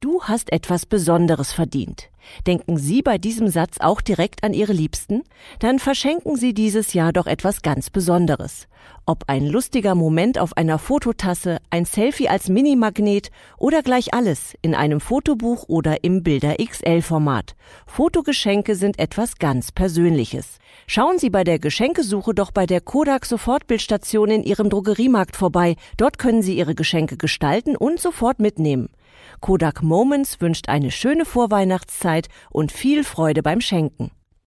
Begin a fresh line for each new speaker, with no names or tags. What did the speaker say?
Du hast etwas Besonderes verdient. Denken Sie bei diesem Satz auch direkt an Ihre Liebsten? Dann verschenken Sie dieses Jahr doch etwas ganz Besonderes. Ob ein lustiger Moment auf einer Fototasse, ein Selfie als Minimagnet oder gleich alles in einem Fotobuch oder im Bilder XL-Format. Fotogeschenke sind etwas ganz Persönliches. Schauen Sie bei der Geschenkesuche doch bei der Kodak Sofortbildstation in Ihrem Drogeriemarkt vorbei. Dort können Sie Ihre Geschenke gestalten und sofort mitnehmen. Kodak Moments wünscht eine schöne Vorweihnachtszeit und viel Freude beim Schenken.